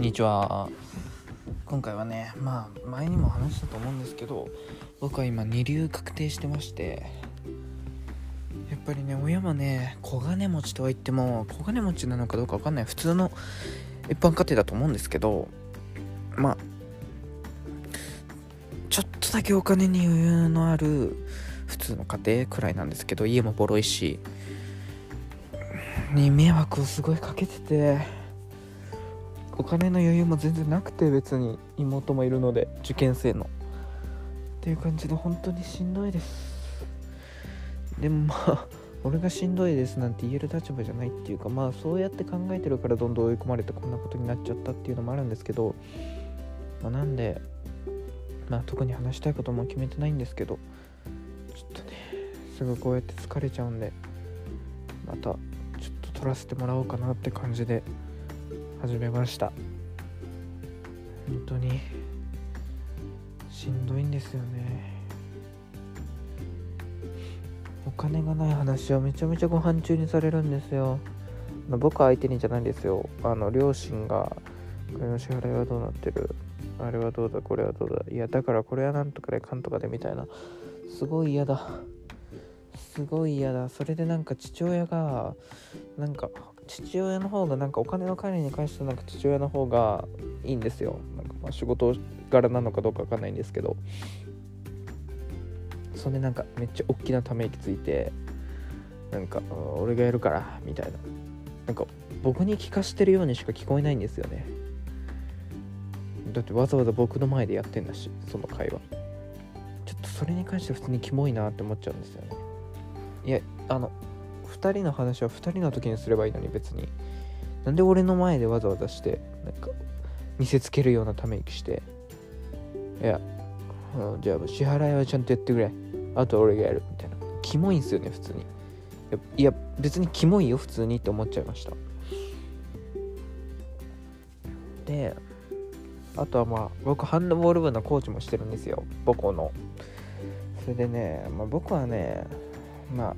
こんにちは。今回はねまあ前にも話したと思うんですけど僕は今二流確定してましてやっぱりね親もね小金持ちとは言っても小金持ちなのかどうか分かんない。普通の一般家庭だと思うんですけどまあちょっとだけお金に余裕のある普通の家庭くらいなんですけど家もボロいしに迷惑をすごいかけててお金の余裕も全然なくて別に妹もいるので受験生の。っていう感じで本当にしんどいです。でもまあ俺がしんどいですなんて言える立場じゃないっていうかまあそうやって考えてるからどんどん追い込まれてこんなことになっちゃったっていうのもあるんですけど、まあ、なんでまあ特に話したいことも決めてないんですけどちょっとねすぐこうやって疲れちゃうんでまたちょっと撮らせてもらおうかなって感じで始めました。本当にしんどいんですよね。お金がない話をめちゃめちゃご飯中にされるんですよ。僕相手にじゃないんですよ。あの両親がこれの支払いはどうなってる？あれはどうだ？これはどうだ？いやだからこれはなんとかでかんとかでみたいな。すごい嫌だ。すごい嫌だ。それでなんか父親がなんか父親の方がなんかお金の管理に関してなんか父親の方がいいんですよ。なんかまあ仕事柄なのかどうかわかんないんですけど。それでなんかめっちゃ大きなため息ついてなんか俺がやるからみたいな。なんか僕に聞かしてるようにしか聞こえないんですよね。だってわざわざ僕の前でやってんだしその会話。ちょっとそれに関しては普通にキモいなって思っちゃうんですよね。いやあの2人の話は2人の時にすればいいのに別に。なんで俺の前でわざわざしてなんか見せつけるようなため息して。いや、じゃあ支払いはちゃんとやってくれ。あと俺がやる。みたいな。キモいんすよね普通に。いや別にキモいよ普通に。って思っちゃいました。であとはまあ僕ハンドボール部のコーチもしてるんですよ。母校の。それでね、まあ、僕はねまあ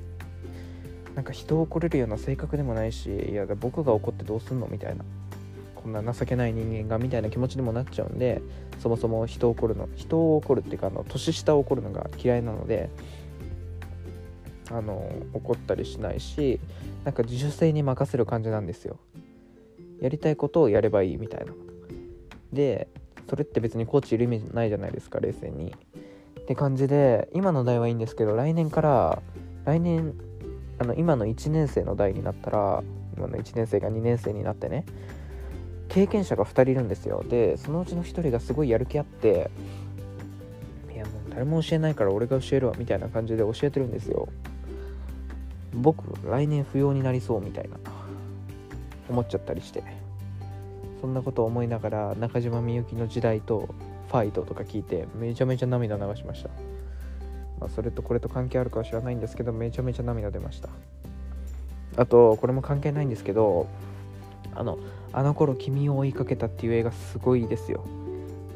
なんか人を怒れるような性格でもないしいや僕が怒ってどうすんのみたいな。こんな情けない人間がみたいな気持ちにもなっちゃうんでそもそも人を怒るの人を怒るっていうかあの年下を怒るのが嫌いなのであの怒ったりしないしなんか自主性に任せる感じなんですよ。やりたいことをやればいいみたいな。でそれって別にコーチいる意味ないじゃないですか冷静に。って感じで今の代はいいんですけど来年から来年あの今の1年生の代になったら今の1年生が2年生になってね経験者が2人いるんですよ。でそのうちの1人がすごいやる気あっていやもう誰も教えないから俺が教えるわみたいな感じで教えてるんですよ。僕来年不要になりそうみたいな思っちゃったりしてそんなことを思いながら中島みゆきの時代とファイトとか聞いてめちゃめちゃ涙流しました。まあ、それとこれと関係あるかは知らないんですけどめちゃめちゃ涙出ました。あとこれも関係ないんですけどあのあの頃君を追いかけたっていう映画すごいですよ。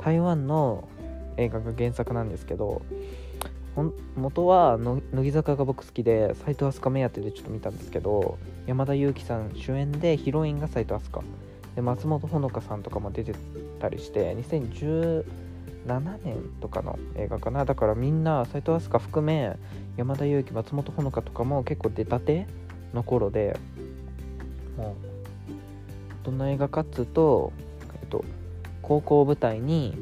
台湾の映画が原作なんですけど元は乃木坂が僕好きで斎藤飛鳥目当てでちょっと見たんですけど山田裕貴さん主演でヒロインが斎藤飛鳥で松本穂香さんとかも出てたりして2010 7年とかの映画かな。だからみんな斎藤飛鳥含め山田裕貴松本穂香とかも結構出たての頃でもうどんな映画かっつうと、えっと、高校舞台に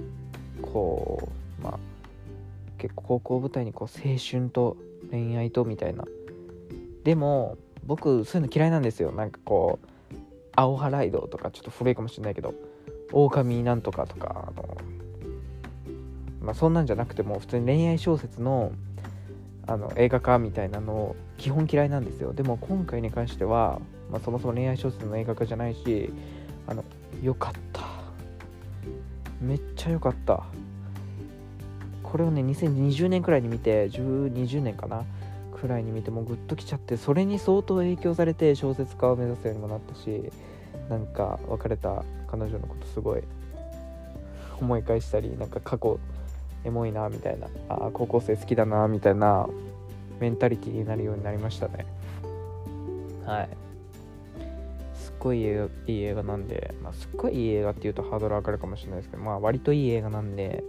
こうまあ結構高校舞台にこう青春と恋愛とみたいな。でも僕そういうの嫌いなんですよ。なんかこう青葉ライドとかちょっと古いかもしれないけど狼なんとかとかあのまあ、そんなんじゃなくても普通に恋愛小説のあの映画化みたいなの基本嫌いなんですよ。でも今回に関しては、まあ、そもそも恋愛小説の映画化じゃないしあのよかった。めっちゃ良かった。これをね2020年くらいに見て1020年かなくらいに見てもうグッときちゃってそれに相当影響されて小説家を目指すようにもなったしなんか別れた彼女のことすごい思い返したりなんか過去エモいなみたいな。あ高校生好きだなみたいなメンタリティーになるようになりましたね。はい。すっごいいい映画いい映画なんで、まあ、すっごいいい映画っていうとハードル上がるかもしれないですけどまあ割といい映画なんで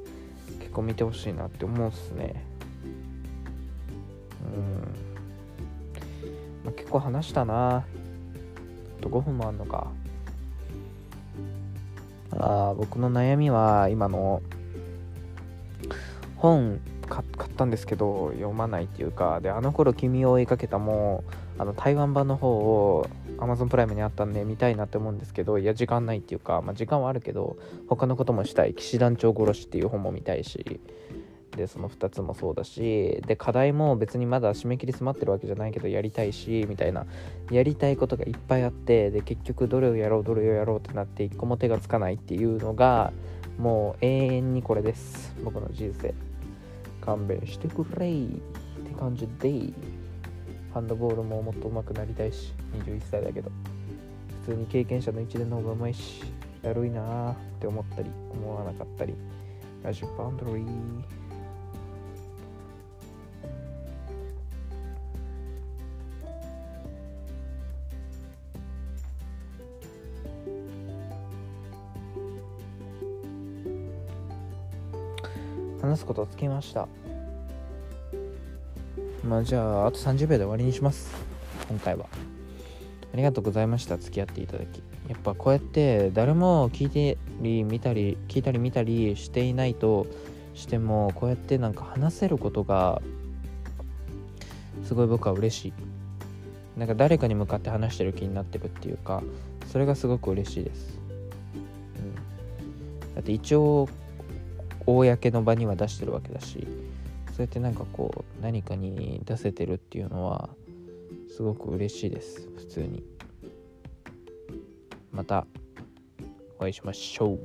結構見てほしいなって思うっすね。うん、まあ、結構話したな。あと5分もあんのか。あ僕の悩みは今の本買ったんですけど読まないっていうかであの頃君を追いかけたもあの台湾版の方を Amazon プライムにあったんで見たいなって思うんですけどいや時間ないっていうか、まあ、時間はあるけど他のこともしたい。騎士団長殺しっていう本も見たいしでその2つもそうだしで課題も別にまだ締め切り詰まってるわけじゃないけどやりたいしみたいなやりたいことがいっぱいあってで結局どれをやろうどれをやろうってなって一個も手がつかないっていうのがもう永遠にこれです。僕の人生勘弁してくれいって感じでハンドボールももっと上手くなりたいし21歳だけど普通に経験者の一年の方が上手いしだるいなーって思ったり思わなかったりラジオバンドリー。話すことをつきました。まあじゃああと30秒で終わりにします。今回は。ありがとうございました。付き合っていただき。やっぱこうやって誰も聞いてり見たり聞いたり見たりしていないとしてもこうやってなんか話せることがすごい僕は嬉しい。なんか誰かに向かって話してる気になってるっていうかそれがすごく嬉しいです、うん、だって一応公の場には出してるわけだしそうやってなんかこう何かに出せてるっていうのはすごく嬉しいです。普通に。またお会いしましょう。